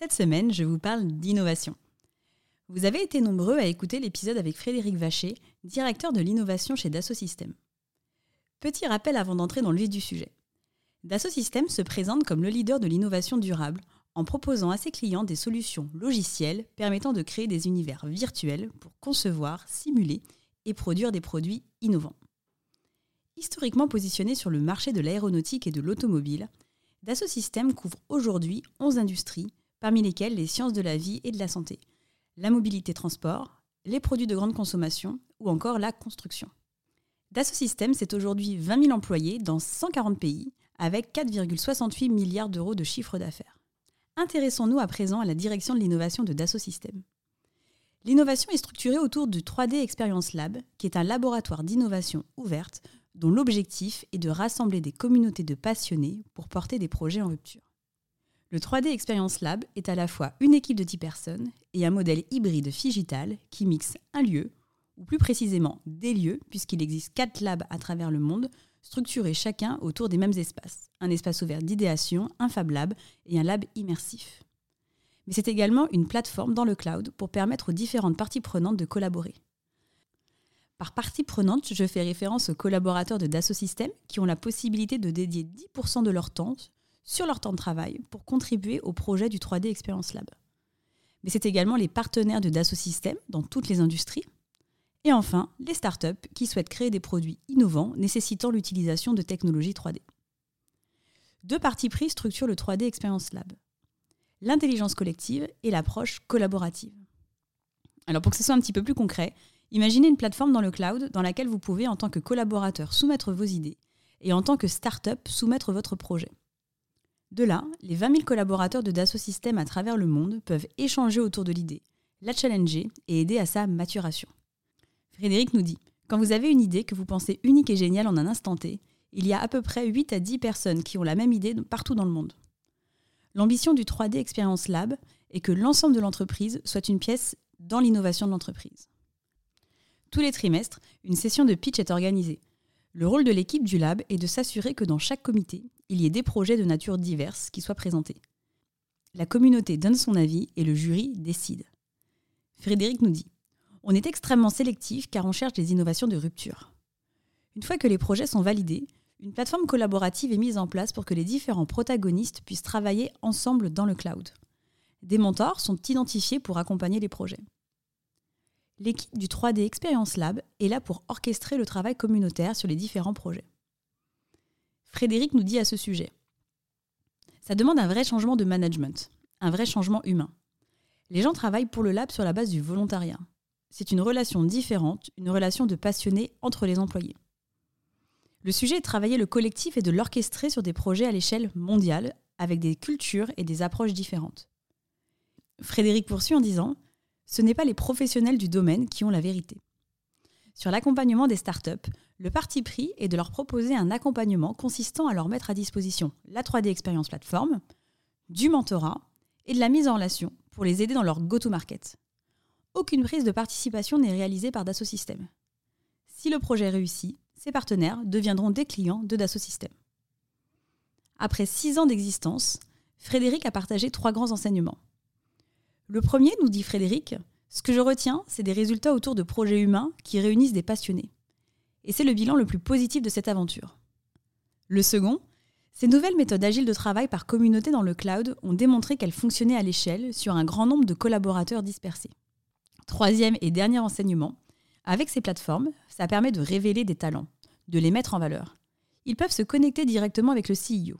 Cette semaine, je vous parle d'innovation. Vous avez été nombreux à écouter l'épisode avec Frédéric Vacher, directeur de l'innovation chez Dassault Systèmes. Petit rappel avant d'entrer dans le vif du sujet. Dassault Systèmes se présente comme le leader de l'innovation durable en proposant à ses clients des solutions logicielles permettant de créer des univers virtuels pour concevoir, simuler et produire des produits innovants. Historiquement positionné sur le marché de l'aéronautique et de l'automobile, Dassault Systèmes couvre aujourd'hui 11 industries parmi lesquels les sciences de la vie et de la santé, la mobilité transport, les produits de grande consommation ou encore la construction. Dassault Systèmes, c'est aujourd'hui 20 000 employés dans 140 pays avec 4,68 milliards d'euros de chiffre d'affaires. Intéressons-nous à présent à la direction de l'innovation de Dassault Systèmes. L'innovation est structurée autour du 3D Experience Lab, qui est un laboratoire d'innovation ouverte dont l'objectif est de rassembler des communautés de passionnés pour porter des projets en rupture. Le 3D Experience Lab est à la fois une équipe de 10 personnes et un modèle hybride figital qui mixe un lieu, ou plus précisément des lieux, puisqu'il existe 4 labs à travers le monde, structurés chacun autour des mêmes espaces. Un espace ouvert d'idéation, un Fab Lab et un lab immersif. Mais c'est également une plateforme dans le cloud pour permettre aux différentes parties prenantes de collaborer. Par partie prenante, je fais référence aux collaborateurs de Dassault Systèmes qui ont la possibilité de dédier 10% de leur temps sur leur temps de travail pour contribuer au projet du 3D Experience Lab. Mais c'est également les partenaires de Dassault Systèmes dans toutes les industries. Et enfin, les startups qui souhaitent créer des produits innovants nécessitant l'utilisation de technologies 3D. Deux parties pris structurent le 3D Experience Lab. L'intelligence collective et l'approche collaborative. Alors pour que ce soit un petit peu plus concret, imaginez une plateforme dans le cloud dans laquelle vous pouvez en tant que collaborateur soumettre vos idées et en tant que startup soumettre votre projet. De là, les 20 000 collaborateurs de Dassault Systèmes à travers le monde peuvent échanger autour de l'idée, la challenger et aider à sa maturation. Frédéric nous dit Quand vous avez une idée que vous pensez unique et géniale en un instant T, il y a à peu près 8 à 10 personnes qui ont la même idée partout dans le monde. L'ambition du 3D Experience Lab est que l'ensemble de l'entreprise soit une pièce dans l'innovation de l'entreprise. Tous les trimestres, une session de pitch est organisée. Le rôle de l'équipe du lab est de s'assurer que dans chaque comité, il y ait des projets de nature diverse qui soient présentés. La communauté donne son avis et le jury décide. Frédéric nous dit On est extrêmement sélectif car on cherche des innovations de rupture. Une fois que les projets sont validés, une plateforme collaborative est mise en place pour que les différents protagonistes puissent travailler ensemble dans le cloud. Des mentors sont identifiés pour accompagner les projets. L'équipe du 3D Experience Lab est là pour orchestrer le travail communautaire sur les différents projets. Frédéric nous dit à ce sujet. Ça demande un vrai changement de management, un vrai changement humain. Les gens travaillent pour le lab sur la base du volontariat. C'est une relation différente, une relation de passionnés entre les employés. Le sujet est de travailler le collectif et de l'orchestrer sur des projets à l'échelle mondiale, avec des cultures et des approches différentes. Frédéric poursuit en disant Ce n'est pas les professionnels du domaine qui ont la vérité. Sur l'accompagnement des startups, le parti pris est de leur proposer un accompagnement consistant à leur mettre à disposition la 3D Experience Platform, du mentorat et de la mise en relation pour les aider dans leur go-to-market. Aucune prise de participation n'est réalisée par Dassault Systèmes. Si le projet réussit, ses partenaires deviendront des clients de Dassault Systèmes. Après six ans d'existence, Frédéric a partagé trois grands enseignements. Le premier, nous dit Frédéric, ce que je retiens, c'est des résultats autour de projets humains qui réunissent des passionnés et c'est le bilan le plus positif de cette aventure. Le second, ces nouvelles méthodes agiles de travail par communauté dans le cloud ont démontré qu'elles fonctionnaient à l'échelle sur un grand nombre de collaborateurs dispersés. Troisième et dernier enseignement, avec ces plateformes, ça permet de révéler des talents, de les mettre en valeur. Ils peuvent se connecter directement avec le CEO.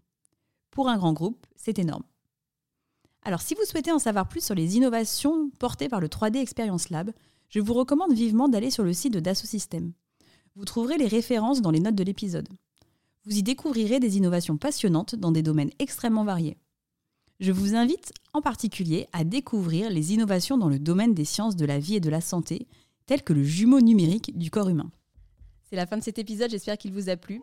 Pour un grand groupe, c'est énorme. Alors si vous souhaitez en savoir plus sur les innovations portées par le 3D Experience Lab, je vous recommande vivement d'aller sur le site de Dassault Systèmes. Vous trouverez les références dans les notes de l'épisode. Vous y découvrirez des innovations passionnantes dans des domaines extrêmement variés. Je vous invite en particulier à découvrir les innovations dans le domaine des sciences de la vie et de la santé, telles que le jumeau numérique du corps humain. C'est la fin de cet épisode, j'espère qu'il vous a plu.